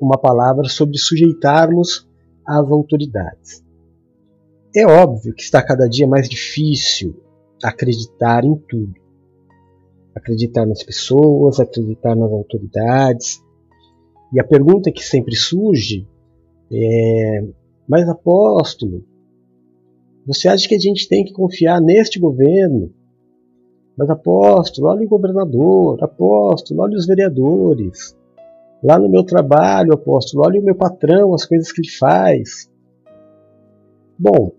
uma palavra sobre sujeitarmos às autoridades. É óbvio que está cada dia mais difícil acreditar em tudo. Acreditar nas pessoas, acreditar nas autoridades. E a pergunta que sempre surge é: Mas apóstolo, você acha que a gente tem que confiar neste governo? Mas apóstolo, olha o governador, apóstolo, olha os vereadores. Lá no meu trabalho, apóstolo, olha o meu patrão, as coisas que ele faz. Bom,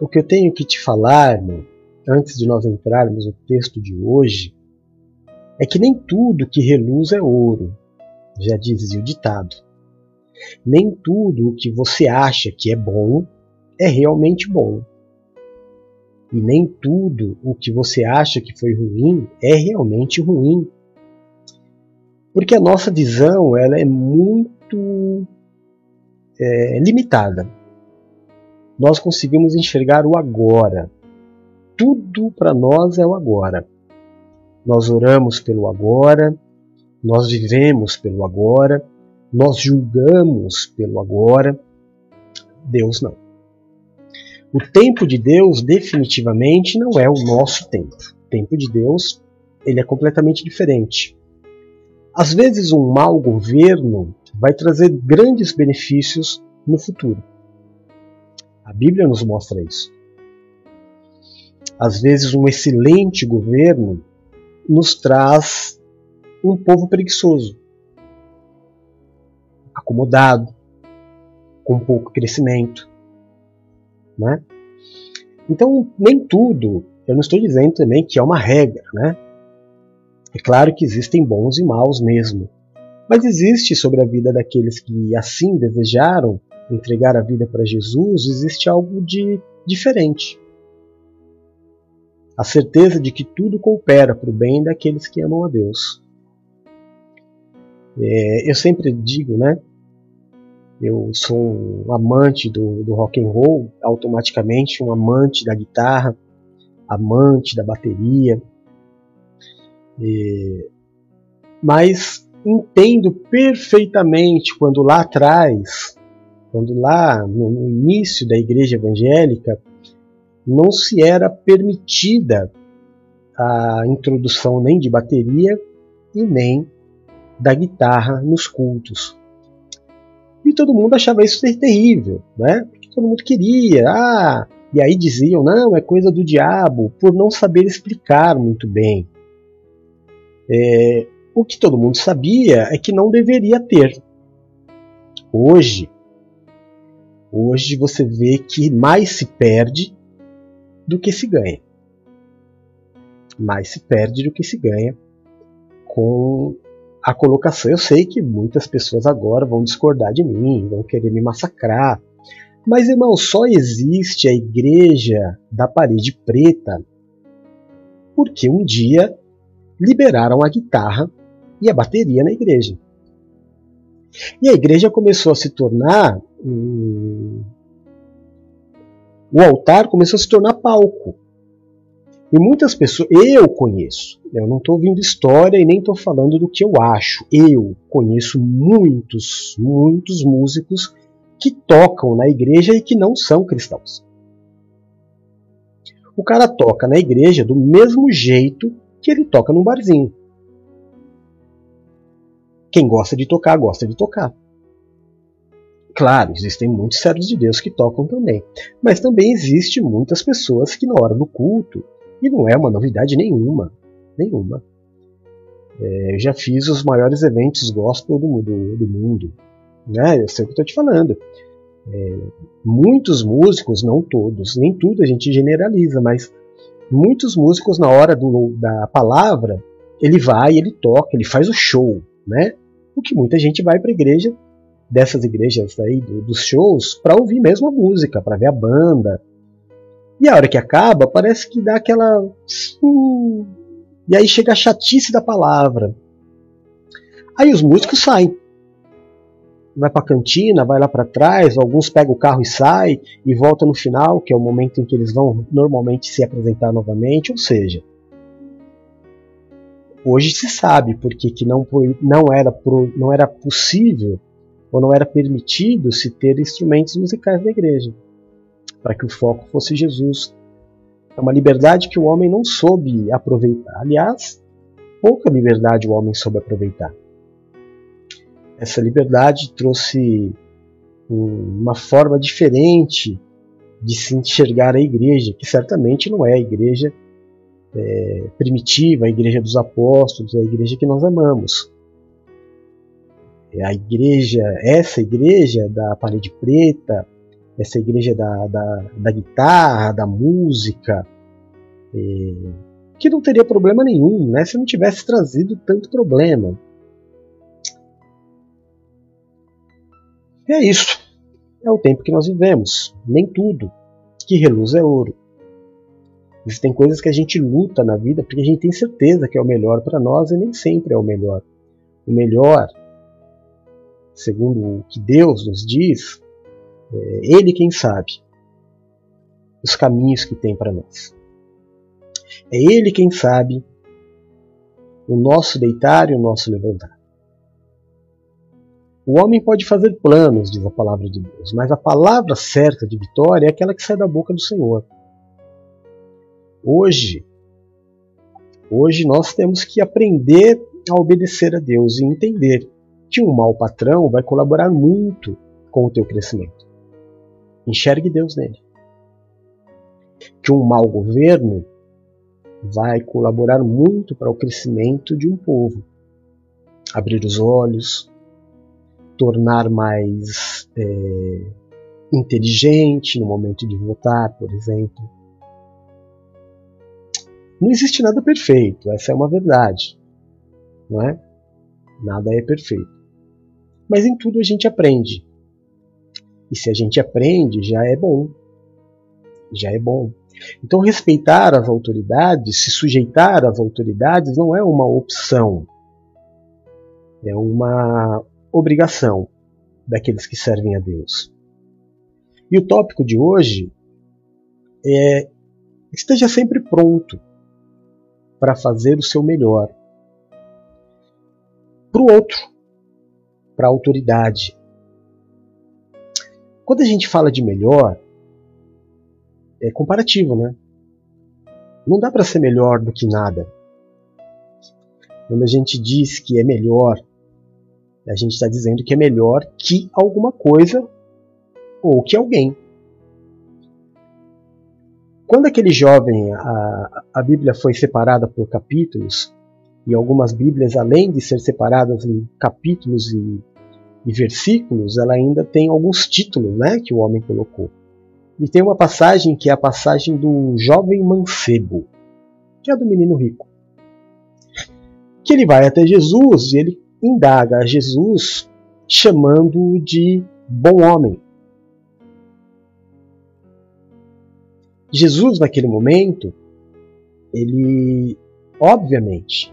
o que eu tenho que te falar, irmão, antes de nós entrarmos no texto de hoje, é que nem tudo que reluz é ouro, já dizia o ditado. Nem tudo o que você acha que é bom é realmente bom. E nem tudo o que você acha que foi ruim é realmente ruim. Porque a nossa visão ela é muito é, limitada. Nós conseguimos enxergar o agora. Tudo para nós é o agora. Nós oramos pelo agora, nós vivemos pelo agora, nós julgamos pelo agora. Deus não. O tempo de Deus definitivamente não é o nosso tempo. O tempo de Deus ele é completamente diferente. Às vezes um mau governo vai trazer grandes benefícios no futuro. A Bíblia nos mostra isso. Às vezes um excelente governo nos traz um povo preguiçoso, acomodado, com pouco crescimento. Né? Então, nem tudo, eu não estou dizendo também que é uma regra. Né? É claro que existem bons e maus mesmo, mas existe sobre a vida daqueles que assim desejaram entregar a vida para Jesus, existe algo de diferente. A certeza de que tudo coopera para o bem daqueles que amam a Deus. É, eu sempre digo, né? Eu sou um amante do, do rock and roll, automaticamente um amante da guitarra, amante da bateria. É, mas entendo perfeitamente quando lá atrás, quando lá no, início da igreja evangélica, não se era permitida a introdução nem de bateria e nem da guitarra nos cultos. E todo mundo achava isso terrível, né? Porque todo mundo queria, ah, e aí diziam, não, é coisa do diabo, por não saber explicar muito bem. É, o que todo mundo sabia é que não deveria ter. Hoje, hoje você vê que mais se perde do que se ganha. Mais se perde do que se ganha com a colocação. Eu sei que muitas pessoas agora vão discordar de mim, vão querer me massacrar. Mas, irmão, só existe a igreja da parede preta porque um dia liberaram a guitarra e a bateria na igreja. E a igreja começou a se tornar. Um... O altar começou a se tornar palco. E muitas pessoas, eu conheço, eu não estou ouvindo história e nem estou falando do que eu acho. Eu conheço muitos, muitos músicos que tocam na igreja e que não são cristãos. O cara toca na igreja do mesmo jeito que ele toca num barzinho. Quem gosta de tocar, gosta de tocar. Claro, existem muitos servos de Deus que tocam também, mas também existe muitas pessoas que na hora do culto e não é uma novidade nenhuma. Nenhuma. É, eu já fiz os maiores eventos gospel do, do, do mundo. Né? Eu sei o que estou te falando. É, muitos músicos, não todos, nem tudo a gente generaliza, mas muitos músicos, na hora do, da palavra, ele vai, ele toca, ele faz o show. Né? O que muita gente vai para igreja, dessas igrejas aí, do, dos shows, para ouvir mesmo a música, para ver a banda, e a hora que acaba, parece que dá aquela. E aí chega a chatice da palavra. Aí os músicos saem. Vai pra cantina, vai lá para trás, alguns pegam o carro e saem, e volta no final, que é o momento em que eles vão normalmente se apresentar novamente. Ou seja, hoje se sabe porque que não, não, era, não era possível ou não era permitido se ter instrumentos musicais na igreja, para que o foco fosse Jesus. É uma liberdade que o homem não soube aproveitar. Aliás, pouca liberdade o homem soube aproveitar. Essa liberdade trouxe uma forma diferente de se enxergar a igreja, que certamente não é a igreja é, primitiva, a igreja dos apóstolos, a igreja que nós amamos. É a igreja, essa igreja da parede preta, essa igreja da, da, da guitarra, da música, é, que não teria problema nenhum, né, se não tivesse trazido tanto problema. É isso. É o tempo que nós vivemos. Nem tudo que reluz é ouro. Existem coisas que a gente luta na vida porque a gente tem certeza que é o melhor para nós e nem sempre é o melhor. O melhor, segundo o que Deus nos diz, é Ele quem sabe os caminhos que tem para nós. É Ele quem sabe o nosso deitar e o nosso levantar. O homem pode fazer planos, diz a palavra de Deus, mas a palavra certa de vitória é aquela que sai da boca do Senhor. Hoje, hoje nós temos que aprender a obedecer a Deus e entender que um mau patrão vai colaborar muito com o teu crescimento. Enxergue Deus nele. Que um mau governo vai colaborar muito para o crescimento de um povo. Abrir os olhos, tornar mais é, inteligente no momento de votar, por exemplo. Não existe nada perfeito, essa é uma verdade, não é? Nada é perfeito. Mas em tudo a gente aprende. E se a gente aprende, já é bom. Já é bom. Então, respeitar as autoridades, se sujeitar às autoridades, não é uma opção. É uma obrigação daqueles que servem a Deus. E o tópico de hoje é esteja sempre pronto para fazer o seu melhor para o outro, para a autoridade. Quando a gente fala de melhor, é comparativo, né? Não dá para ser melhor do que nada. Quando a gente diz que é melhor a gente está dizendo que é melhor que alguma coisa ou que alguém. Quando aquele jovem, a, a Bíblia foi separada por capítulos, e algumas Bíblias, além de ser separadas em capítulos e, e versículos, ela ainda tem alguns títulos né, que o homem colocou. E tem uma passagem que é a passagem do jovem mancebo, que é do menino rico. Que ele vai até Jesus e ele indaga a Jesus chamando-o de bom homem. Jesus, naquele momento, ele, obviamente,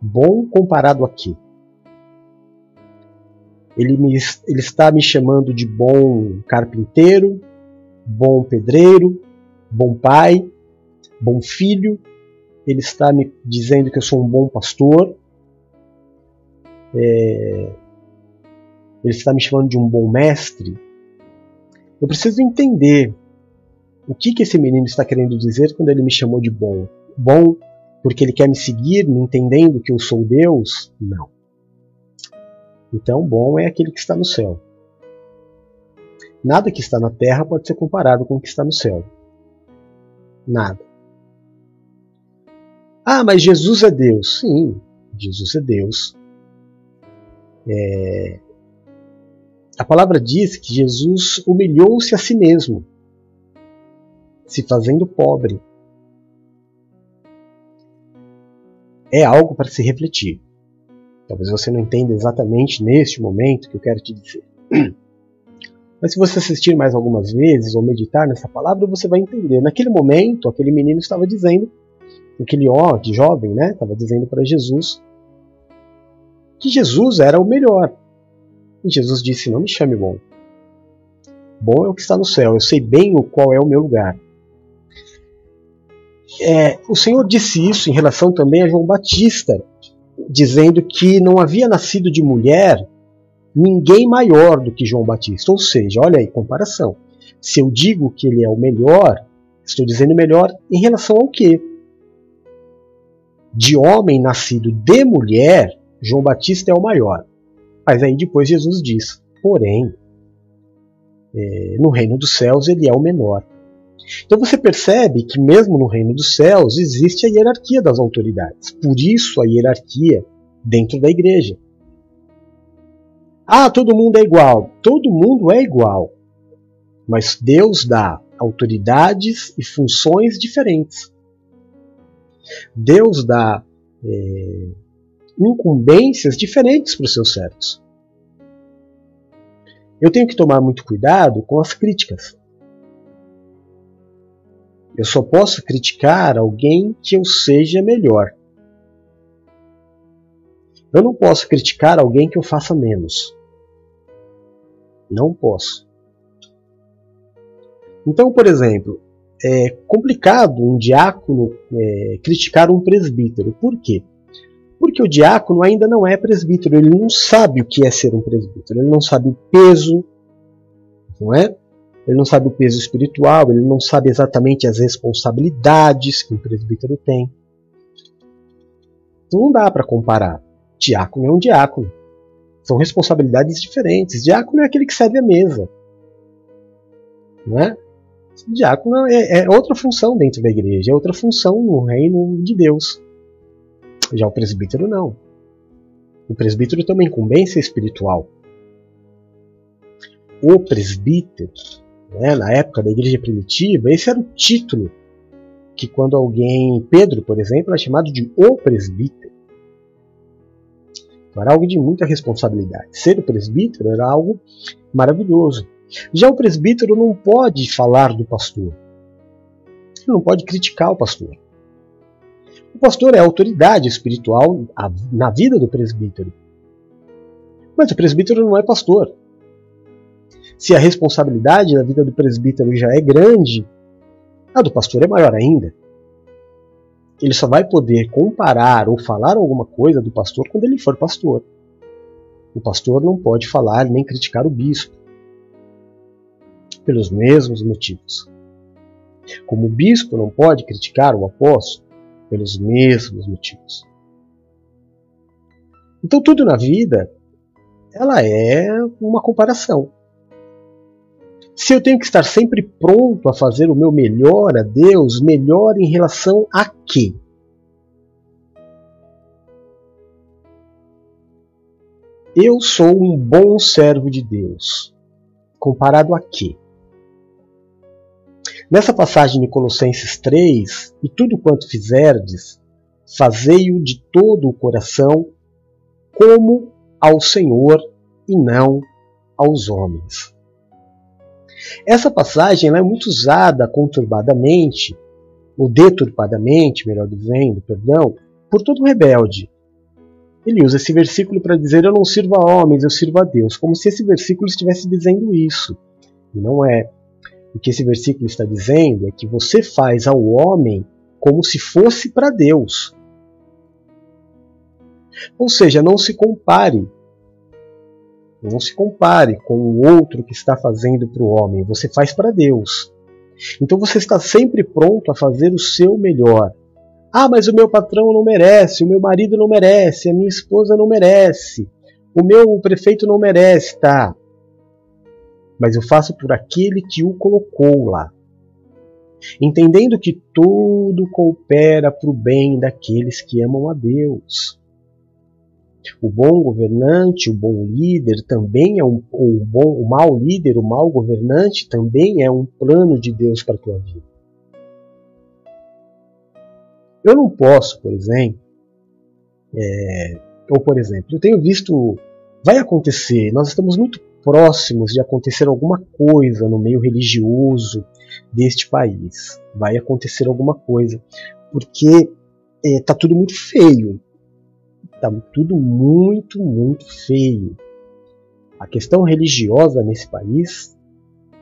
bom comparado a? Ele, me, ele está me chamando de bom carpinteiro, bom pedreiro, bom pai, bom filho. Ele está me dizendo que eu sou um bom pastor, é, ele está me chamando de um bom mestre, eu preciso entender o que, que esse menino está querendo dizer quando ele me chamou de bom. Bom porque ele quer me seguir, me entendendo que eu sou Deus? Não. Então, bom é aquele que está no céu. Nada que está na terra pode ser comparado com o que está no céu. Nada. Ah, mas Jesus é Deus. Sim, Jesus é Deus. É... A palavra diz que Jesus humilhou-se a si mesmo, se fazendo pobre. É algo para se refletir. Talvez você não entenda exatamente neste momento que eu quero te dizer. Mas se você assistir mais algumas vezes ou meditar nessa palavra, você vai entender. Naquele momento, aquele menino estava dizendo, aquele ó, de jovem, né, estava dizendo para Jesus que Jesus era o melhor. E Jesus disse: Não me chame bom. Bom é o que está no céu, eu sei bem o qual é o meu lugar. É, o Senhor disse isso em relação também a João Batista, dizendo que não havia nascido de mulher ninguém maior do que João Batista. Ou seja, olha aí, comparação. Se eu digo que ele é o melhor, estou dizendo melhor em relação ao quê? De homem nascido de mulher, João Batista é o maior. Mas aí depois Jesus diz: porém, é, no reino dos céus ele é o menor. Então você percebe que mesmo no reino dos céus existe a hierarquia das autoridades. Por isso a hierarquia dentro da igreja. Ah, todo mundo é igual. Todo mundo é igual. Mas Deus dá autoridades e funções diferentes. Deus dá é, incumbências diferentes para os seus servos. Eu tenho que tomar muito cuidado com as críticas. Eu só posso criticar alguém que eu seja melhor. Eu não posso criticar alguém que eu faça menos. Não posso. Então, por exemplo, é complicado um diácono é, criticar um presbítero. Por quê? Porque o diácono ainda não é presbítero, ele não sabe o que é ser um presbítero, ele não sabe o peso, não é? Ele não sabe o peso espiritual, ele não sabe exatamente as responsabilidades que um presbítero tem. Então não dá para comparar. Diácono é um diácono. São responsabilidades diferentes. Diácono é aquele que serve a mesa. Não é? Diácono é, é outra função dentro da igreja, é outra função no reino de Deus. Já o presbítero não. O presbítero tem uma incumbência espiritual. O presbítero né, na época da igreja primitiva, esse era o título que quando alguém, Pedro, por exemplo, era chamado de o presbítero. Então, era algo de muita responsabilidade. Ser o presbítero era algo maravilhoso. Já o presbítero não pode falar do pastor. Ele não pode criticar o pastor. O pastor é autoridade espiritual na vida do presbítero. Mas o presbítero não é pastor se a responsabilidade na vida do presbítero já é grande, a do pastor é maior ainda. Ele só vai poder comparar ou falar alguma coisa do pastor quando ele for pastor. O pastor não pode falar nem criticar o bispo, pelos mesmos motivos. Como o bispo não pode criticar o apóstolo, pelos mesmos motivos. Então tudo na vida ela é uma comparação. Se eu tenho que estar sempre pronto a fazer o meu melhor a Deus, melhor em relação a quê? Eu sou um bom servo de Deus. Comparado a quê? Nessa passagem de Colossenses 3, e tudo quanto fizerdes, fazei-o de todo o coração, como ao Senhor e não aos homens. Essa passagem é muito usada conturbadamente, ou deturpadamente, melhor dizendo, perdão, por todo rebelde. Ele usa esse versículo para dizer: Eu não sirvo a homens, eu sirvo a Deus, como se esse versículo estivesse dizendo isso. E não é. O que esse versículo está dizendo é que você faz ao homem como se fosse para Deus. Ou seja, não se compare não se compare com o outro que está fazendo para o homem, você faz para Deus. Então você está sempre pronto a fazer o seu melhor. Ah, mas o meu patrão não merece, o meu marido não merece, a minha esposa não merece, o meu prefeito não merece, tá? Mas eu faço por aquele que o colocou lá. Entendendo que tudo coopera para o bem daqueles que amam a Deus. O bom governante, o bom líder também é um o bom, o mau líder, o mau governante também é um plano de Deus para a tua vida. Eu não posso, por exemplo, é, ou por exemplo, eu tenho visto, vai acontecer, nós estamos muito próximos de acontecer alguma coisa no meio religioso deste país. Vai acontecer alguma coisa, porque está é, tudo muito feio está tudo muito, muito feio. A questão religiosa nesse país,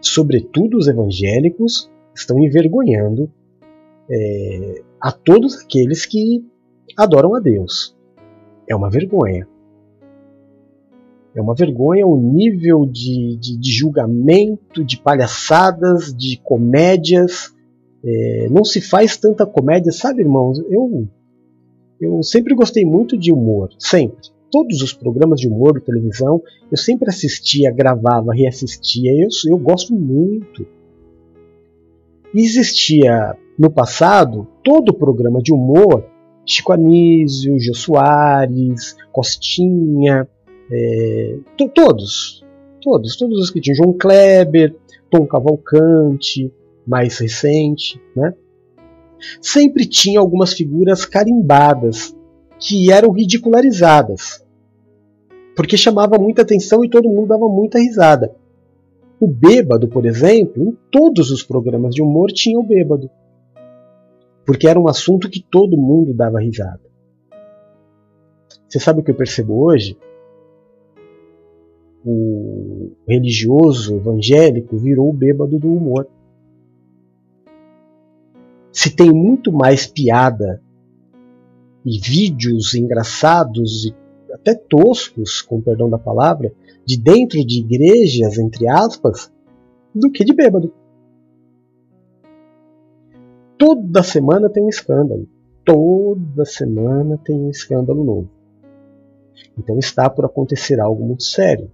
sobretudo os evangélicos, estão envergonhando é, a todos aqueles que adoram a Deus. É uma vergonha. É uma vergonha o nível de, de, de julgamento, de palhaçadas, de comédias. É, não se faz tanta comédia, sabe, irmãos? Eu, eu sempre gostei muito de humor, sempre. Todos os programas de humor de televisão, eu sempre assistia, gravava, reassistia. Eu, eu gosto muito. Existia no passado todo programa de humor Chico Anísio, Gil Soares, Costinha, é, todos, todos, todos os que tinham, João Kleber, Tom Cavalcante, mais recente, né? Sempre tinha algumas figuras carimbadas que eram ridicularizadas, porque chamava muita atenção e todo mundo dava muita risada. O bêbado, por exemplo, em todos os programas de humor tinha o bêbado porque era um assunto que todo mundo dava risada. Você sabe o que eu percebo hoje? O religioso evangélico virou o bêbado do humor. Se tem muito mais piada e vídeos engraçados e até toscos, com perdão da palavra, de dentro de igrejas, entre aspas, do que de bêbado. Toda semana tem um escândalo. Toda semana tem um escândalo novo. Então está por acontecer algo muito sério.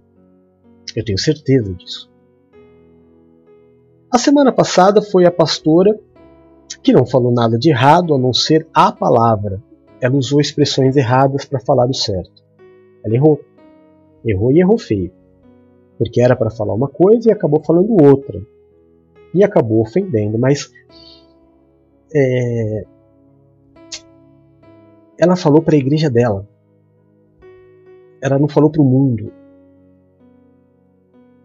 Eu tenho certeza disso. A semana passada foi a pastora que não falou nada de errado a não ser a palavra. Ela usou expressões erradas para falar o certo. Ela errou. Errou e errou feio. Porque era para falar uma coisa e acabou falando outra. E acabou ofendendo. Mas é, ela falou para a igreja dela. Ela não falou para o mundo.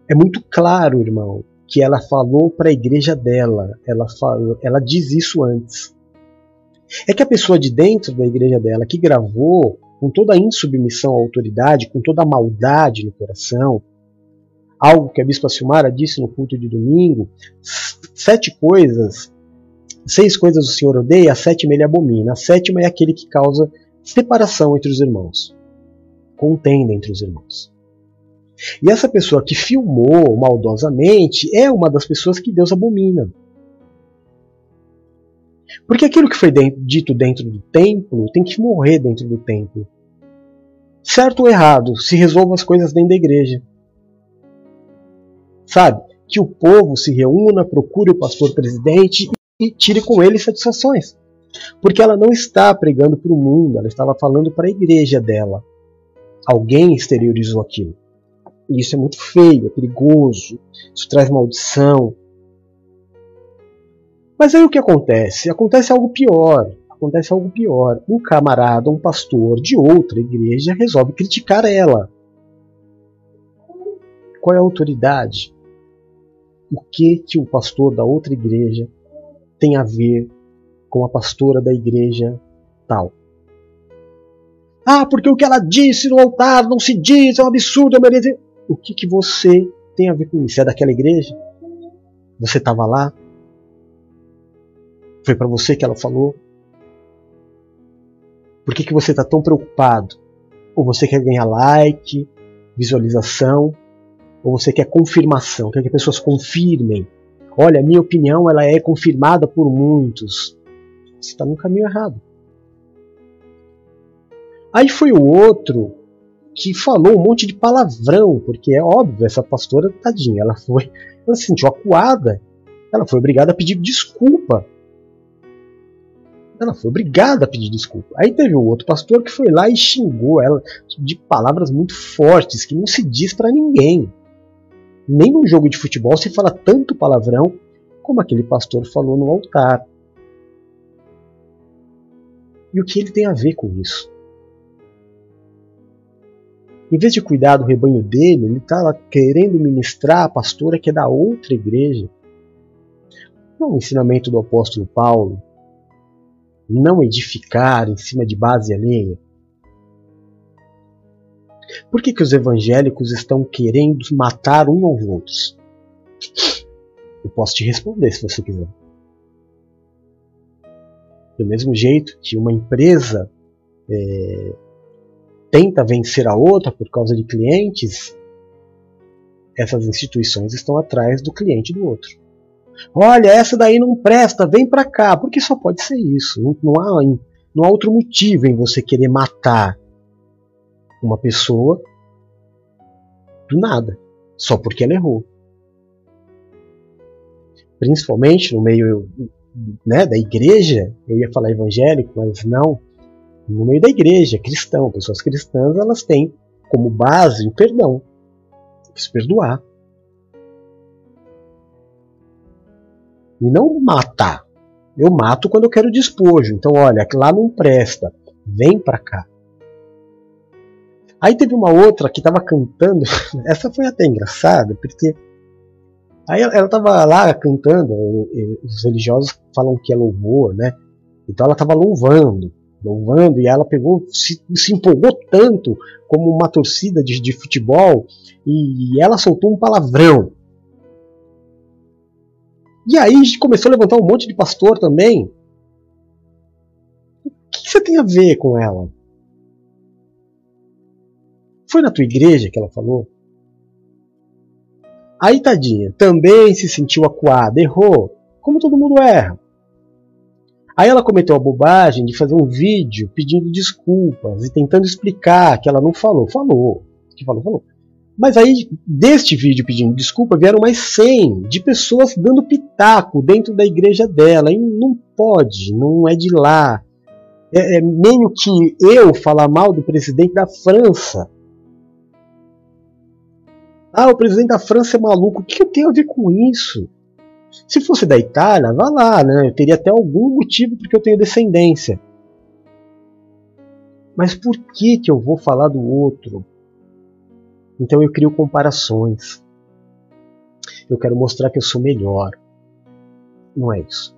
É muito claro, irmão, que ela falou para a igreja dela. Ela, falou, ela diz isso antes. É que a pessoa de dentro da igreja dela que gravou com toda a insubmissão à autoridade, com toda a maldade no coração, algo que a Bispa Silmara disse no culto de domingo, sete coisas Seis coisas o Senhor odeia, a sétima ele abomina. A sétima é aquele que causa separação entre os irmãos, contenda entre os irmãos. E essa pessoa que filmou maldosamente é uma das pessoas que Deus abomina. Porque aquilo que foi dito dentro do templo tem que morrer dentro do templo. Certo ou errado, se resolvam as coisas dentro da igreja. Sabe? Que o povo se reúna, procure o pastor presidente e tire com ele satisfações. Porque ela não está pregando para o mundo, ela estava falando para a igreja dela. Alguém exteriorizou aquilo. E isso é muito feio, é perigoso, isso traz maldição. Mas aí o que acontece? Acontece algo pior. Acontece algo pior. Um camarada, um pastor de outra igreja resolve criticar ela. Qual é a autoridade? O que que o pastor da outra igreja tem a ver com a pastora da igreja tal. Ah, porque o que ela disse no altar não se diz, é um absurdo, é uma O que, que você tem a ver com isso? É daquela igreja? Você estava lá? Foi para você que ela falou? Por que, que você está tão preocupado? Ou você quer ganhar like, visualização, ou você quer confirmação, quer que pessoas confirmem olha, minha opinião ela é confirmada por muitos. Você está no caminho errado. Aí foi o outro que falou um monte de palavrão, porque é óbvio, essa pastora, tadinha, ela foi, ela se sentiu acuada, ela foi obrigada a pedir desculpa. Ela foi obrigada a pedir desculpa. Aí teve o outro pastor que foi lá e xingou ela de palavras muito fortes que não se diz para ninguém. Nem num jogo de futebol se fala tanto palavrão como aquele pastor falou no altar. E o que ele tem a ver com isso? Em vez de cuidar do rebanho dele, ele está querendo ministrar a pastora que é da outra igreja. Não o ensinamento do apóstolo Paulo. Não edificar em cima de base alheia. Por que, que os evangélicos estão querendo matar um aos outros? Eu posso te responder se você quiser. Do mesmo jeito que uma empresa é, tenta vencer a outra por causa de clientes, essas instituições estão atrás do cliente do outro. Olha, essa daí não presta, vem para cá, porque só pode ser isso. Não, não, há, não há outro motivo em você querer matar uma pessoa do nada, só porque ela errou. Principalmente no meio né, da igreja, eu ia falar evangélico, mas não. No meio da igreja, cristão, pessoas cristãs, elas têm como base o perdão. Se perdoar. E não matar. Eu mato quando eu quero despojo. Então, olha, lá não presta. Vem pra cá. Aí teve uma outra que estava cantando. Essa foi até engraçada, porque Aí ela estava lá cantando, os religiosos falam que é louvor, né? Então ela estava louvando, louvando, e ela pegou, se, se, empolgou tanto como uma torcida de, de futebol, e ela soltou um palavrão. E aí começou a levantar um monte de pastor também. O que você tem a ver com ela? Foi na tua igreja que ela falou? Aí, tadinha, também se sentiu acuada, errou, como todo mundo erra. Aí ela cometeu a bobagem de fazer um vídeo pedindo desculpas e tentando explicar que ela não falou. Falou, que falou, falou. Mas aí, deste vídeo pedindo desculpa, vieram mais 100 de pessoas dando pitaco dentro da igreja dela. E não pode, não é de lá. É, é meio que eu falar mal do presidente da França. Ah, o presidente da França é maluco. O que eu tenho a ver com isso? Se fosse da Itália, vá lá, né? Eu teria até algum motivo porque eu tenho descendência. Mas por que, que eu vou falar do outro? Então eu crio comparações. Eu quero mostrar que eu sou melhor. Não é isso.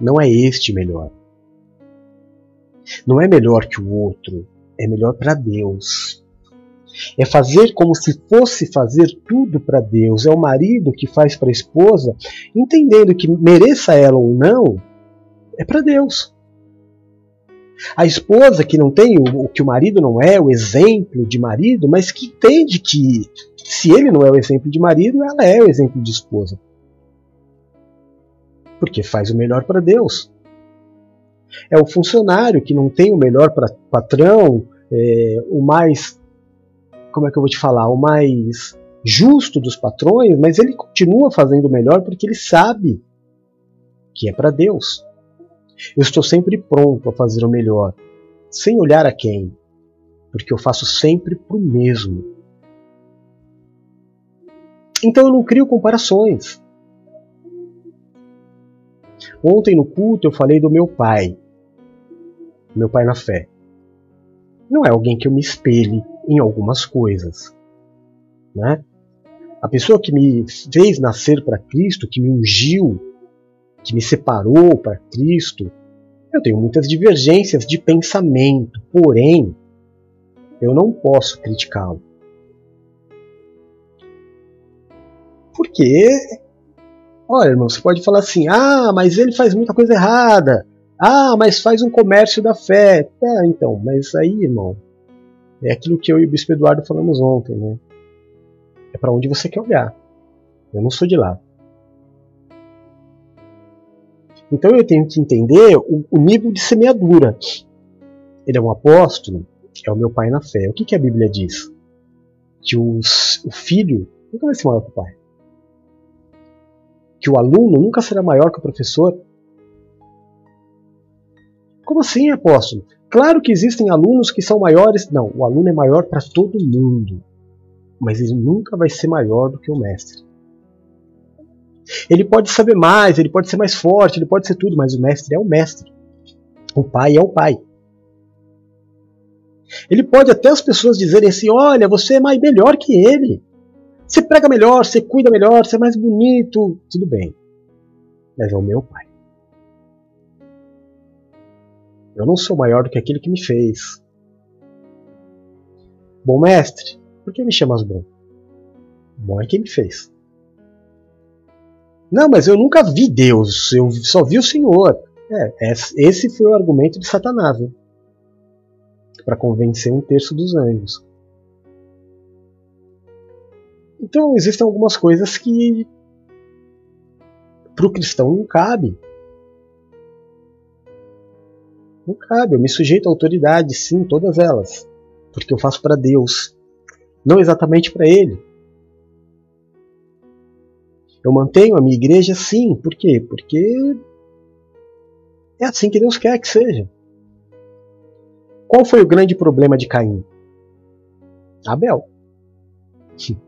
Não é este melhor. Não é melhor que o outro. É melhor para Deus. É fazer como se fosse fazer tudo para Deus. É o marido que faz para a esposa, entendendo que mereça ela ou não, é para Deus. A esposa que não tem o, que o marido não é, o exemplo de marido, mas que entende que se ele não é o exemplo de marido, ela é o exemplo de esposa. Porque faz o melhor para Deus. É o funcionário que não tem o melhor para patrão, é, o mais como é que eu vou te falar, o mais justo dos patrões, mas ele continua fazendo o melhor porque ele sabe que é para Deus. Eu estou sempre pronto a fazer o melhor, sem olhar a quem, porque eu faço sempre para o mesmo. Então eu não crio comparações. Ontem no culto eu falei do meu pai, meu pai na fé. Não é alguém que eu me espelhe em algumas coisas. Né? A pessoa que me fez nascer para Cristo, que me ungiu, que me separou para Cristo, eu tenho muitas divergências de pensamento, porém, eu não posso criticá-lo. Porque, olha, irmão, você pode falar assim: ah, mas ele faz muita coisa errada. Ah, mas faz um comércio da fé. É, então, mas aí, irmão, é aquilo que eu e o Bispo Eduardo falamos ontem, né? É para onde você quer olhar. Eu não sou de lá. Então eu tenho que entender o, o nível de semeadura. Ele é um apóstolo, é o meu pai na fé. O que, que a Bíblia diz? Que os, o filho nunca vai ser maior que o pai. Que o aluno nunca será maior que o professor. Como assim, apóstolo? Claro que existem alunos que são maiores. Não, o aluno é maior para todo mundo. Mas ele nunca vai ser maior do que o mestre. Ele pode saber mais, ele pode ser mais forte, ele pode ser tudo, mas o mestre é o mestre. O pai é o pai. Ele pode até as pessoas dizerem assim: olha, você é mais melhor que ele. Você prega melhor, você cuida melhor, você é mais bonito. Tudo bem. Mas é o meu pai. Eu não sou maior do que aquele que me fez. Bom mestre, por que me chamas bom? Bom é quem me fez. Não, mas eu nunca vi Deus, eu só vi o Senhor. É, esse foi o argumento de Satanás. Né? para convencer um terço dos anjos. Então existem algumas coisas que para o cristão não cabe. Não cabe, eu me sujeito à autoridade, sim, todas elas, porque eu faço para Deus, não exatamente para Ele. Eu mantenho a minha igreja sim, por quê? Porque é assim que Deus quer que seja. Qual foi o grande problema de Caim? Abel.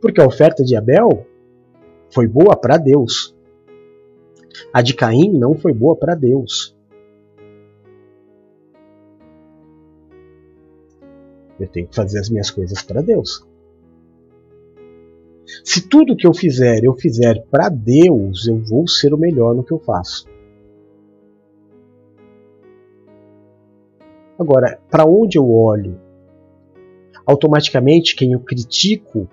Porque a oferta de Abel foi boa para Deus. A de Caim não foi boa para Deus. Eu tenho que fazer as minhas coisas para Deus. Se tudo que eu fizer eu fizer para Deus, eu vou ser o melhor no que eu faço. Agora, para onde eu olho? Automaticamente, quem eu critico,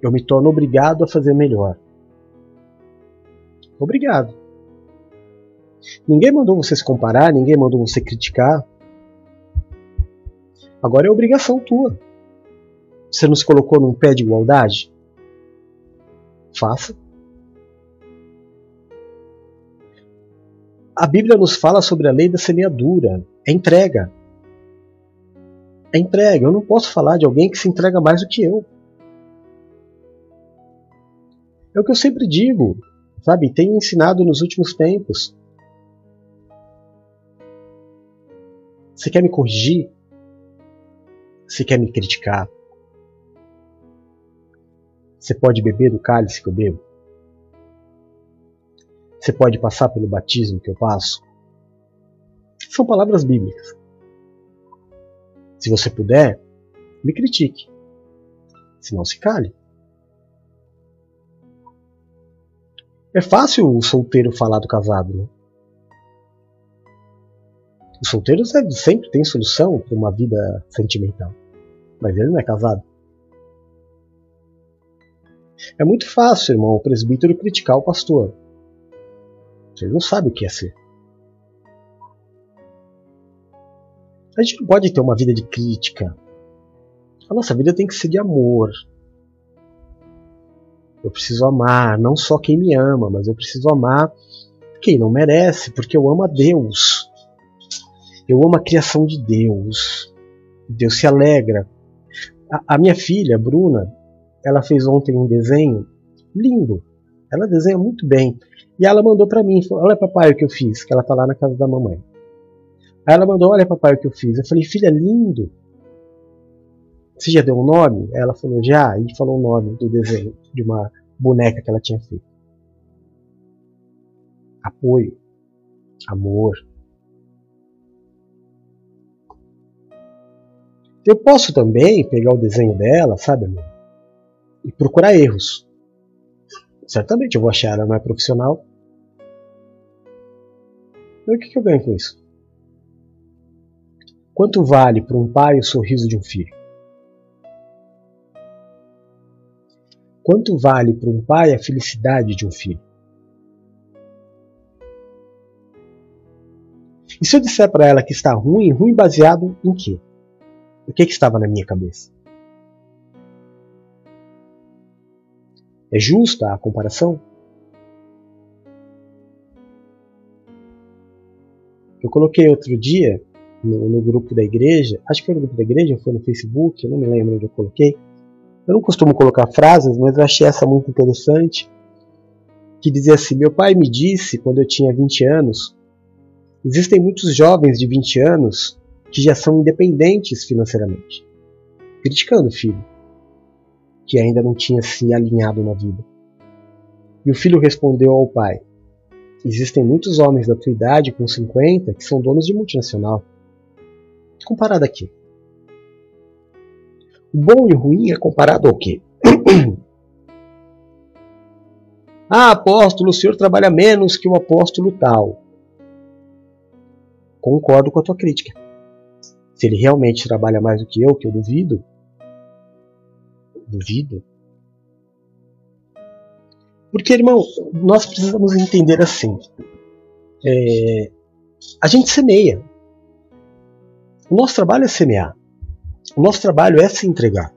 eu me torno obrigado a fazer melhor. Obrigado. Ninguém mandou você se comparar, ninguém mandou você criticar. Agora é obrigação tua. Você não se colocou num pé de igualdade? Faça. A Bíblia nos fala sobre a lei da semeadura, é entrega. É entrega. Eu não posso falar de alguém que se entrega mais do que eu. É o que eu sempre digo, sabe? Tenho ensinado nos últimos tempos. Você quer me corrigir? Você quer me criticar? Você pode beber do cálice que eu bebo? Você pode passar pelo batismo que eu passo? São palavras bíblicas. Se você puder, me critique. Se não, se cale. É fácil o solteiro falar do casado, né? Os solteiros sempre têm solução para uma vida sentimental. Mas ele não é casado. É muito fácil, irmão, o presbítero criticar o pastor. Você não sabe o que é ser. A gente não pode ter uma vida de crítica. A nossa vida tem que ser de amor. Eu preciso amar não só quem me ama, mas eu preciso amar quem não merece, porque eu amo a Deus. Eu amo a criação de Deus. Deus se alegra. A, a minha filha, Bruna, ela fez ontem um desenho lindo. Ela desenha muito bem. E ela mandou para mim, falou, olha papai o que eu fiz, que ela tá lá na casa da mamãe. Aí ela mandou: Olha, papai, o que eu fiz. Eu falei: Filha, lindo. Você já deu um nome? Ela falou: Já. E falou o nome do desenho de uma boneca que ela tinha feito. Apoio. Amor. Eu posso também pegar o desenho dela, sabe, amor? E procurar erros. Certamente eu vou achar ela não é profissional. Mas o que, que eu ganho com isso? Quanto vale para um pai o sorriso de um filho? Quanto vale para um pai a felicidade de um filho? E se eu disser para ela que está ruim, ruim baseado em quê? O que, que estava na minha cabeça? É justa a comparação? Eu coloquei outro dia no, no, grupo da igreja, acho que foi no grupo da igreja, foi no Facebook, eu não me lembro onde eu coloquei. Eu não costumo colocar frases, mas eu achei essa muito interessante, que dizia assim: Meu pai me disse quando eu tinha 20 anos, existem muitos jovens de 20 anos que já são independentes financeiramente. Criticando o filho, que ainda não tinha se alinhado na vida. E o filho respondeu ao pai: Existem muitos homens da tua idade, com 50, que são donos de multinacional comparado aqui? O bom e o ruim é comparado ao quê? ah, apóstolo, o senhor trabalha menos que o apóstolo tal. Concordo com a tua crítica. Se ele realmente trabalha mais do que eu, que eu duvido, duvido. Porque, irmão, nós precisamos entender assim. É, a gente semeia. O nosso trabalho é semear. O nosso trabalho é se entregar.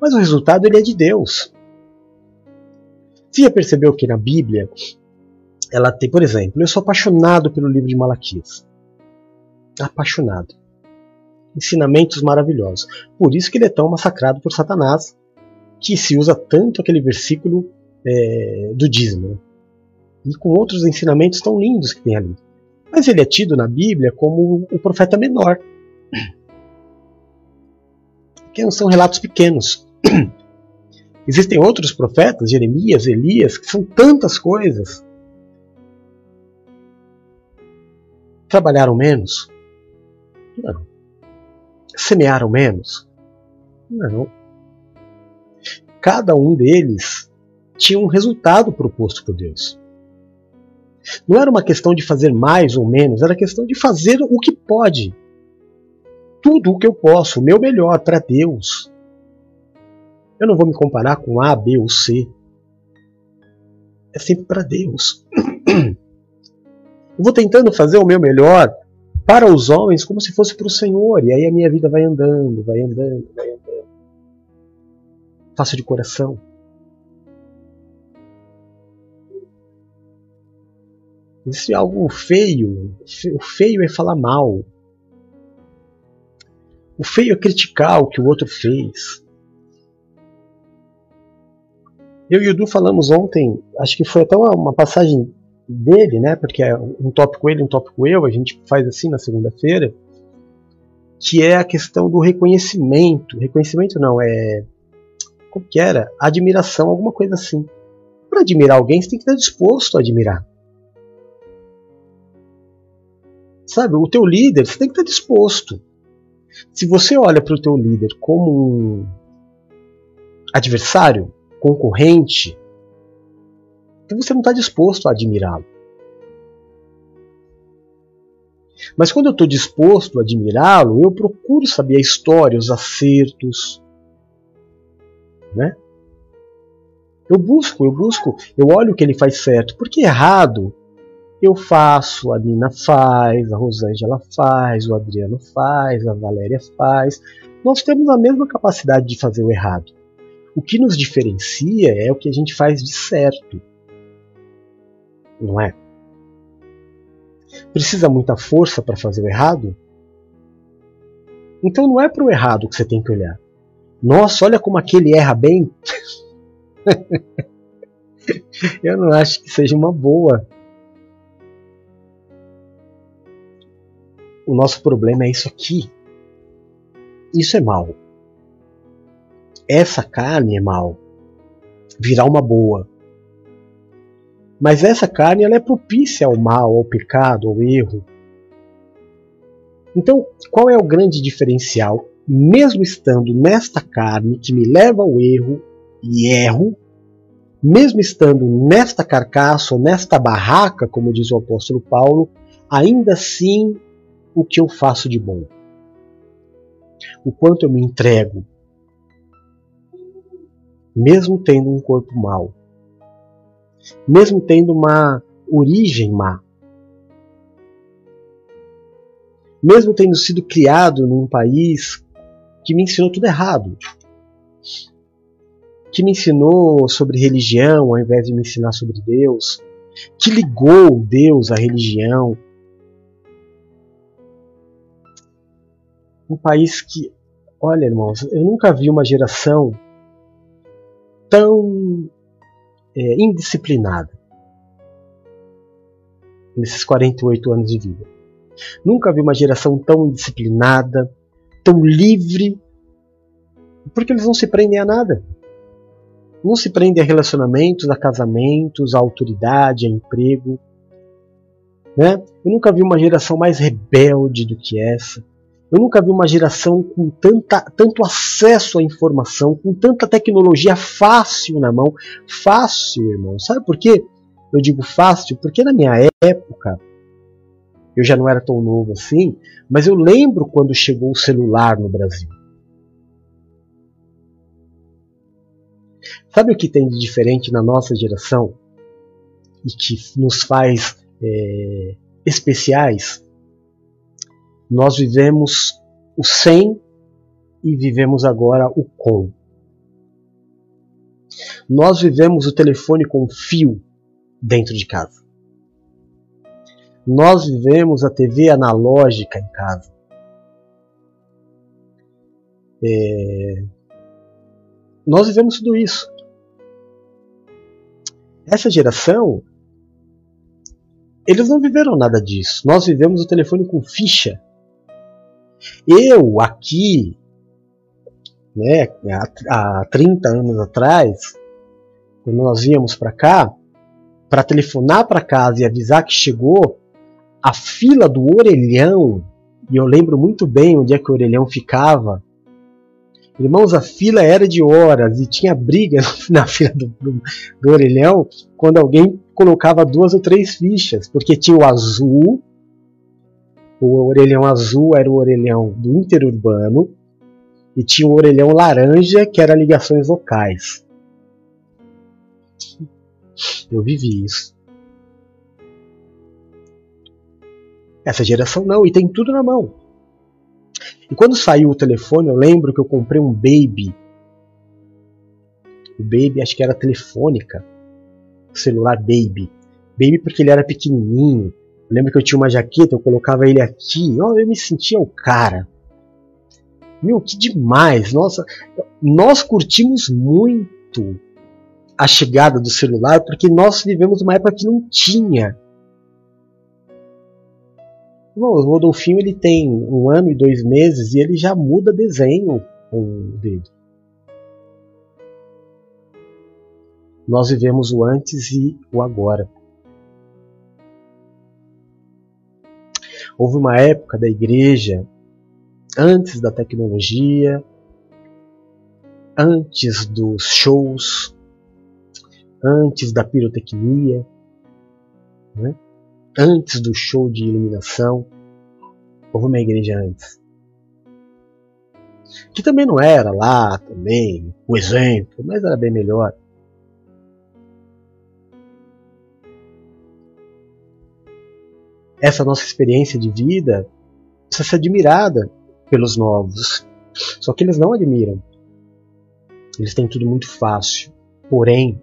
Mas o resultado ele é de Deus. Você já percebeu que na Bíblia ela tem, por exemplo, eu sou apaixonado pelo livro de Malaquias. Apaixonado. Ensinamentos maravilhosos. Por isso que ele é tão massacrado por Satanás, que se usa tanto aquele versículo é, do dízimo. Né? E com outros ensinamentos tão lindos que tem ali. Mas ele é tido na Bíblia como o profeta menor. Que são relatos pequenos. Existem outros profetas, Jeremias, Elias, que são tantas coisas. Trabalharam menos? Não. Semearam menos? Não. Cada um deles tinha um resultado proposto por Deus. Não era uma questão de fazer mais ou menos, era questão de fazer o que pode. Tudo o que eu posso, o meu melhor para Deus. Eu não vou me comparar com A, B ou C. É sempre para Deus. Eu vou tentando fazer o meu melhor para os homens como se fosse para o Senhor. E aí a minha vida vai andando, vai andando, vai andando. Faço de coração. Existe algo feio. O feio é falar mal. O feio é criticar o que o outro fez. Eu e o Edu falamos ontem, acho que foi até uma passagem dele, né? Porque é um tópico ele, um tópico eu, a gente faz assim na segunda-feira, que é a questão do reconhecimento. Reconhecimento não, é. Como que era? Admiração, alguma coisa assim. Para admirar alguém, você tem que estar disposto a admirar. Sabe, o teu líder, você tem que estar disposto. Se você olha para o teu líder como um adversário, concorrente, então você não está disposto a admirá-lo. Mas quando eu estou disposto a admirá-lo, eu procuro saber a história, os acertos. Né? Eu busco, eu busco, eu olho o que ele faz certo. Porque errado eu faço, a Nina faz, a Rosângela faz, o Adriano faz, a Valéria faz. Nós temos a mesma capacidade de fazer o errado. O que nos diferencia é o que a gente faz de certo. Não é? Precisa muita força para fazer o errado? Então não é para o errado que você tem que olhar. Nossa, olha como aquele erra bem. Eu não acho que seja uma boa. O nosso problema é isso aqui. Isso é mal essa carne é mal, virá uma boa. Mas essa carne ela é propícia ao mal, ao pecado, ao erro. Então, qual é o grande diferencial? Mesmo estando nesta carne que me leva ao erro e erro, mesmo estando nesta carcaça ou nesta barraca, como diz o apóstolo Paulo, ainda assim o que eu faço de bom? O quanto eu me entrego, mesmo tendo um corpo mau, mesmo tendo uma origem má, mesmo tendo sido criado num país que me ensinou tudo errado, que me ensinou sobre religião ao invés de me ensinar sobre Deus, que ligou Deus à religião. Um país que, olha irmãos, eu nunca vi uma geração tão é, indisciplinada nesses 48 anos de vida. Nunca vi uma geração tão indisciplinada, tão livre, porque eles não se prendem a nada. Não se prendem a relacionamentos, a casamentos, a autoridade, a emprego. Né? Eu nunca vi uma geração mais rebelde do que essa. Eu nunca vi uma geração com tanta, tanto acesso à informação, com tanta tecnologia fácil na mão. Fácil, irmão. Sabe por quê? Eu digo fácil porque na minha época, eu já não era tão novo assim, mas eu lembro quando chegou o celular no Brasil. Sabe o que tem de diferente na nossa geração e que nos faz é, especiais? Nós vivemos o sem e vivemos agora o com. Nós vivemos o telefone com fio dentro de casa. Nós vivemos a TV analógica em casa. É... Nós vivemos tudo isso. Essa geração, eles não viveram nada disso. Nós vivemos o telefone com ficha. Eu, aqui, né, há, há 30 anos atrás, quando nós íamos para cá, para telefonar para casa e avisar que chegou, a fila do orelhão, e eu lembro muito bem onde é que o orelhão ficava. Irmãos, a fila era de horas e tinha briga na fila do, do, do orelhão quando alguém colocava duas ou três fichas, porque tinha o azul, o orelhão azul era o orelhão do interurbano, e tinha o orelhão laranja, que era ligações locais. Eu vivi isso. Essa geração não, e tem tudo na mão. E quando saiu o telefone, eu lembro que eu comprei um Baby. O Baby acho que era telefônica. O celular Baby. Baby porque ele era pequenininho. Lembro que eu tinha uma jaqueta, eu colocava ele aqui. Oh, eu me sentia o cara. Meu, que demais! Nossa, nós curtimos muito a chegada do celular porque nós vivemos uma época que não tinha Bom, o Rodolfinho ele tem um ano e dois meses e ele já muda desenho com dele. Nós vivemos o antes e o agora. Houve uma época da igreja, antes da tecnologia, antes dos shows, antes da pirotecnia, né? antes do show de iluminação. Houve uma igreja antes. Que também não era lá também o exemplo, mas era bem melhor. Essa nossa experiência de vida precisa ser admirada pelos novos. Só que eles não admiram. Eles têm tudo muito fácil. Porém,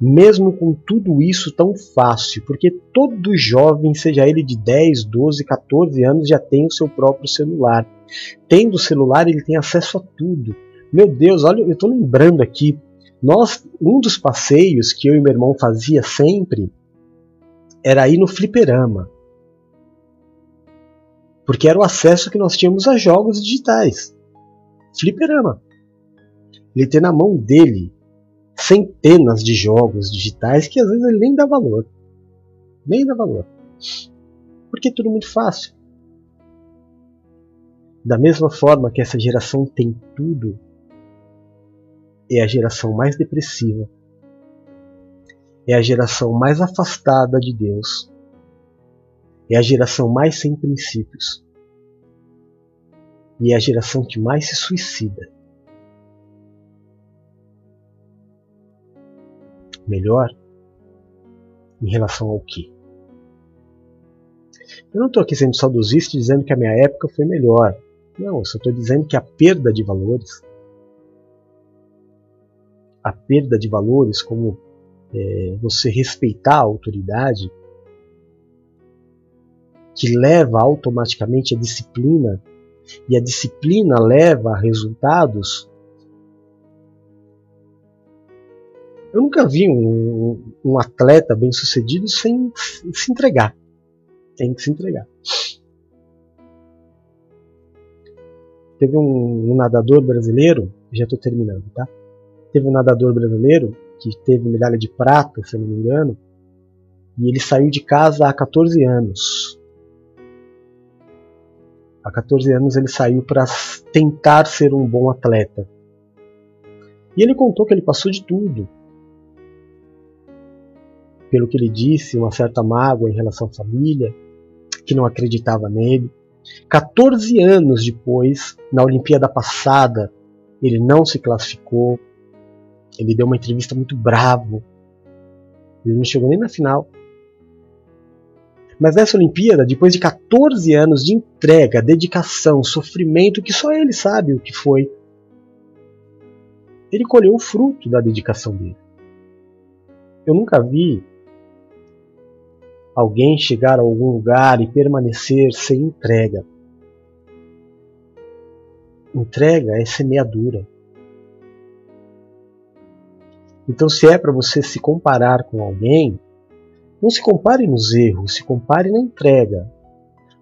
mesmo com tudo isso tão fácil, porque todo jovem, seja ele de 10, 12, 14 anos, já tem o seu próprio celular. Tendo o celular, ele tem acesso a tudo. Meu Deus, olha, eu estou lembrando aqui, nós, um dos passeios que eu e meu irmão fazia sempre era ir no fliperama. Porque era o acesso que nós tínhamos a jogos digitais. Fliperama. Ele ter na mão dele centenas de jogos digitais que às vezes ele nem dá valor. Nem dá valor. Porque é tudo muito fácil. Da mesma forma que essa geração tem tudo, é a geração mais depressiva. É a geração mais afastada de Deus. É a geração mais sem princípios. E é a geração que mais se suicida. melhor em relação ao que? Eu não estou aqui sendo saudosista dizendo que a minha época foi melhor. Não, eu só estou dizendo que a perda de valores, a perda de valores, como é, você respeitar a autoridade, que leva automaticamente a disciplina, e a disciplina leva a resultados, Eu nunca vi um, um atleta bem sucedido sem se entregar. Tem que se entregar. Teve um, um nadador brasileiro, já estou terminando, tá? Teve um nadador brasileiro que teve medalha de prata, se eu não me engano, e ele saiu de casa há 14 anos. Há 14 anos ele saiu para tentar ser um bom atleta. E ele contou que ele passou de tudo pelo que ele disse, uma certa mágoa em relação à família, que não acreditava nele. 14 anos depois, na Olimpíada passada, ele não se classificou. Ele deu uma entrevista muito bravo. Ele não chegou nem na final. Mas nessa Olimpíada, depois de 14 anos de entrega, dedicação, sofrimento, que só ele sabe o que foi, ele colheu o fruto da dedicação dele. Eu nunca vi alguém chegar a algum lugar e permanecer sem entrega. Entrega é semeadura. Então, se é para você se comparar com alguém, não se compare nos erros, se compare na entrega.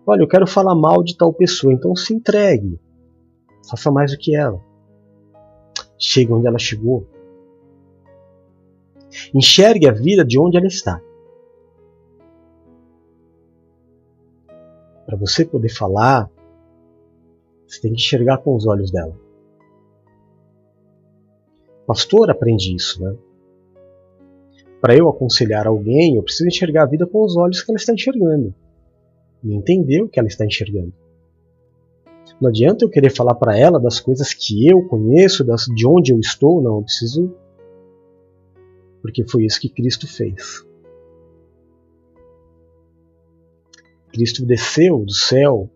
Olha, eu quero falar mal de tal pessoa, então se entregue. Faça mais do que ela. Chegue onde ela chegou. Enxergue a vida de onde ela está. Para você poder falar, você tem que enxergar com os olhos dela. Pastor aprende isso, né? Para eu aconselhar alguém, eu preciso enxergar a vida com os olhos que ela está enxergando e entender o que ela está enxergando. Não adianta eu querer falar para ela das coisas que eu conheço, das, de onde eu estou, não, eu preciso. Porque foi isso que Cristo fez. Cristo desceu do céu,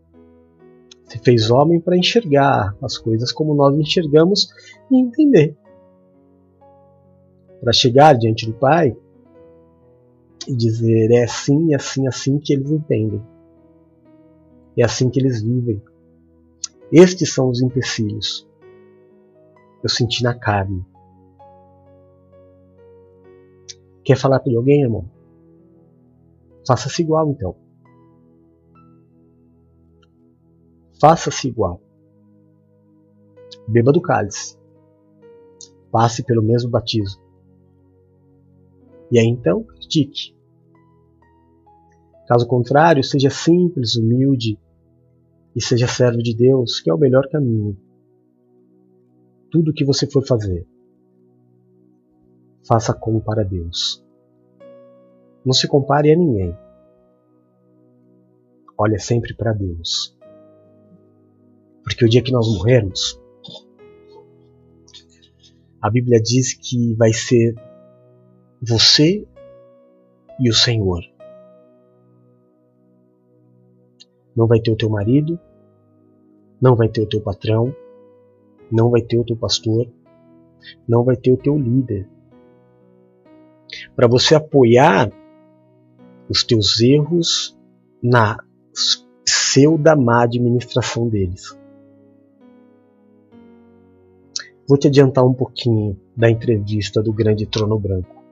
se fez homem para enxergar as coisas como nós enxergamos e entender para chegar diante do Pai e dizer é assim, é assim, é assim que eles entendem. É assim que eles vivem. Estes são os empecilhos. Eu senti na carne. Quer falar para alguém, irmão? Faça-se igual então. Faça-se igual. Beba do cálice. Passe pelo mesmo batismo. E aí então, critique. Caso contrário, seja simples, humilde e seja servo de Deus, que é o melhor caminho. Tudo o que você for fazer, faça como para Deus. Não se compare a ninguém. Olha sempre para Deus. Porque o dia que nós morrermos, a Bíblia diz que vai ser você e o Senhor. Não vai ter o teu marido, não vai ter o teu patrão, não vai ter o teu pastor, não vai ter o teu líder. Para você apoiar os teus erros na pseudo má administração deles. Vou te adiantar um pouquinho da entrevista do grande trono branco.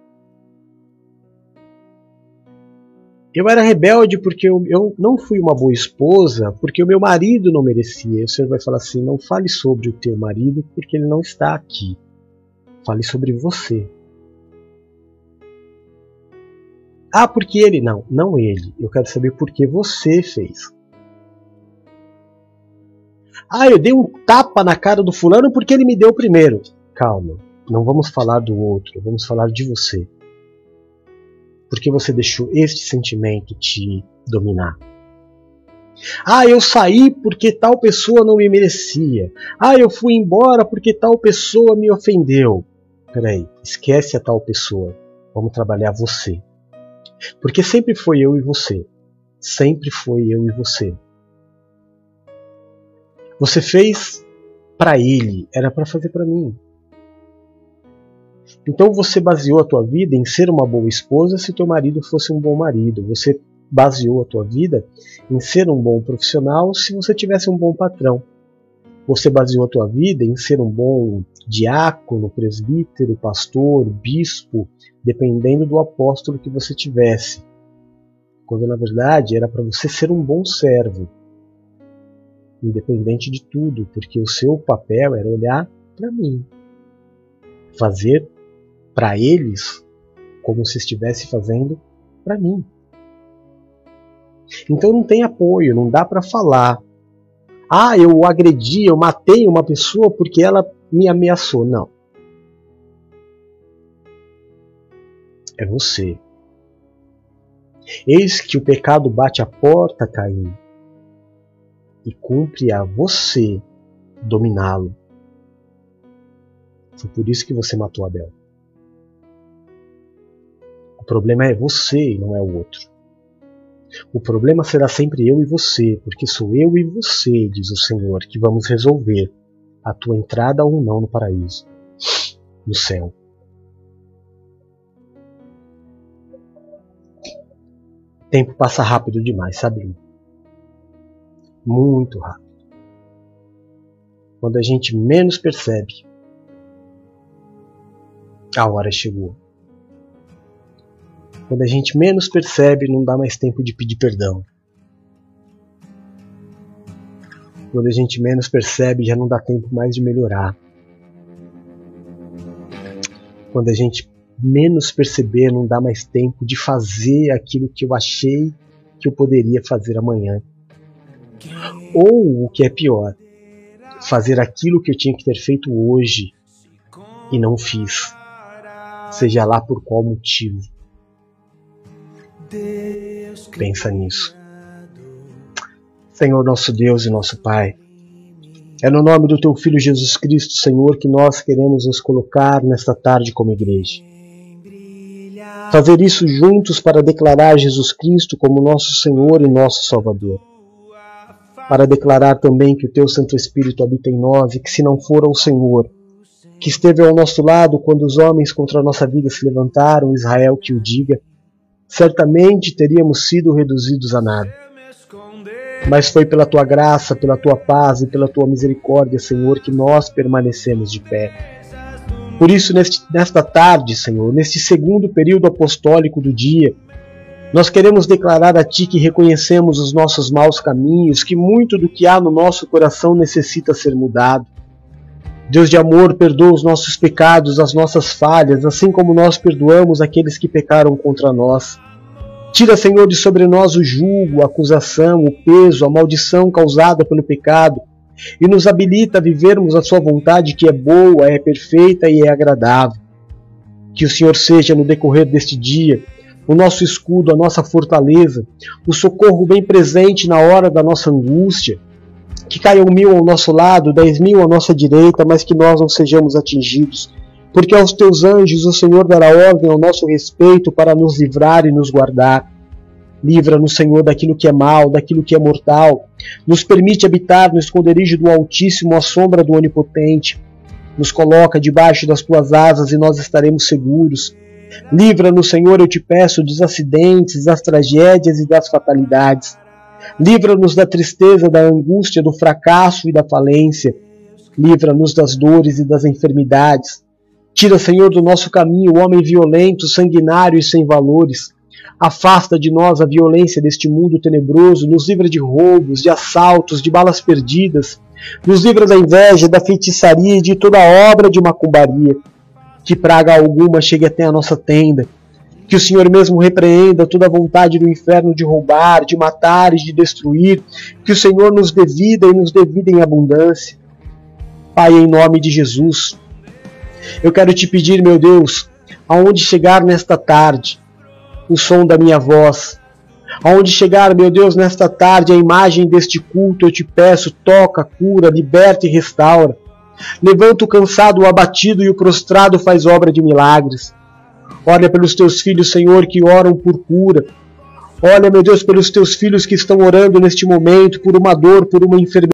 Eu era rebelde porque eu, eu, não fui uma boa esposa, porque o meu marido não merecia. O Senhor vai falar assim: não fale sobre o teu marido, porque ele não está aqui. Fale sobre você. Ah, porque ele? Não, não ele. Eu quero saber por que você fez. Ah, eu dei um tapa na cara do fulano porque ele me deu primeiro. Calma, não vamos falar do outro, vamos falar de você. Porque você deixou este sentimento te dominar. Ah, eu saí porque tal pessoa não me merecia. Ah, eu fui embora porque tal pessoa me ofendeu. Peraí, esquece a tal pessoa. Vamos trabalhar você. Porque sempre foi eu e você. Sempre foi eu e você. Você fez para ele, era para fazer para mim. Então você baseou a tua vida em ser uma boa esposa se teu marido fosse um bom marido. Você baseou a tua vida em ser um bom profissional se você tivesse um bom patrão. Você baseou a tua vida em ser um bom diácono, presbítero, pastor, bispo, dependendo do apóstolo que você tivesse. Quando na verdade era para você ser um bom servo, independente de tudo, porque o seu papel era olhar para mim, fazer para eles como se estivesse fazendo para mim. Então não tem apoio, não dá para falar. Ah, eu agredi, eu matei uma pessoa porque ela me ameaçou. Não. É você. Eis que o pecado bate a porta, Caim, e cumpre a você dominá-lo. Foi por isso que você matou Abel. O problema é você e não é o outro. O problema será sempre eu e você, porque sou eu e você, diz o Senhor, que vamos resolver a tua entrada ou não no paraíso, no céu. Tempo passa rápido demais, sabe? Muito rápido. Quando a gente menos percebe, a hora chegou. Quando a gente menos percebe, não dá mais tempo de pedir perdão. Quando a gente menos percebe, já não dá tempo mais de melhorar. Quando a gente menos perceber, não dá mais tempo de fazer aquilo que eu achei que eu poderia fazer amanhã. Ou o que é pior, fazer aquilo que eu tinha que ter feito hoje e não fiz, seja lá por qual motivo. Pensa nisso. Senhor nosso Deus e nosso Pai. É no nome do Teu Filho Jesus Cristo, Senhor, que nós queremos nos colocar nesta tarde como igreja. Fazer isso juntos para declarar Jesus Cristo como nosso Senhor e nosso Salvador. Para declarar também que o Teu Santo Espírito habita em nós e que, se não for o Senhor, que esteve ao nosso lado quando os homens contra a nossa vida se levantaram, Israel que o diga, certamente teríamos sido reduzidos a nada mas foi pela tua graça, pela tua paz e pela tua misericórdia, Senhor, que nós permanecemos de pé. Por isso, neste, nesta tarde, Senhor, neste segundo período apostólico do dia, nós queremos declarar a Ti que reconhecemos os nossos maus caminhos, que muito do que há no nosso coração necessita ser mudado. Deus de amor, perdoa os nossos pecados, as nossas falhas, assim como nós perdoamos aqueles que pecaram contra nós. Tira, Senhor, de sobre nós o julgo, a acusação, o peso, a maldição causada pelo pecado e nos habilita a vivermos a Sua vontade que é boa, é perfeita e é agradável. Que o Senhor seja, no decorrer deste dia, o nosso escudo, a nossa fortaleza, o socorro bem presente na hora da nossa angústia. Que caiam mil ao nosso lado, dez mil à nossa direita, mas que nós não sejamos atingidos porque aos teus anjos o Senhor dará ordem ao nosso respeito para nos livrar e nos guardar. Livra-nos, Senhor, daquilo que é mal, daquilo que é mortal. Nos permite habitar no esconderijo do Altíssimo, à sombra do Onipotente. Nos coloca debaixo das tuas asas e nós estaremos seguros. Livra-nos, Senhor, eu te peço, dos acidentes, das tragédias e das fatalidades. Livra-nos da tristeza, da angústia, do fracasso e da falência. Livra-nos das dores e das enfermidades. Tira, Senhor, do nosso caminho o homem violento, sanguinário e sem valores. Afasta de nós a violência deste mundo tenebroso, nos livra de roubos, de assaltos, de balas perdidas. Nos livra da inveja, da feitiçaria e de toda obra de macumbaria. Que praga alguma chegue até a nossa tenda. Que o Senhor mesmo repreenda toda a vontade do inferno de roubar, de matar e de destruir. Que o Senhor nos dê vida e nos dê vida em abundância. Pai, em nome de Jesus, eu quero te pedir, meu Deus, aonde chegar nesta tarde, o som da minha voz. Aonde chegar, meu Deus, nesta tarde, a imagem deste culto, eu te peço, toca, cura, liberta e restaura. Levanta o cansado, o abatido e o prostrado faz obra de milagres. Olha pelos teus filhos, Senhor, que oram por cura. Olha, meu Deus, pelos teus filhos que estão orando neste momento por uma dor, por uma enfermidade.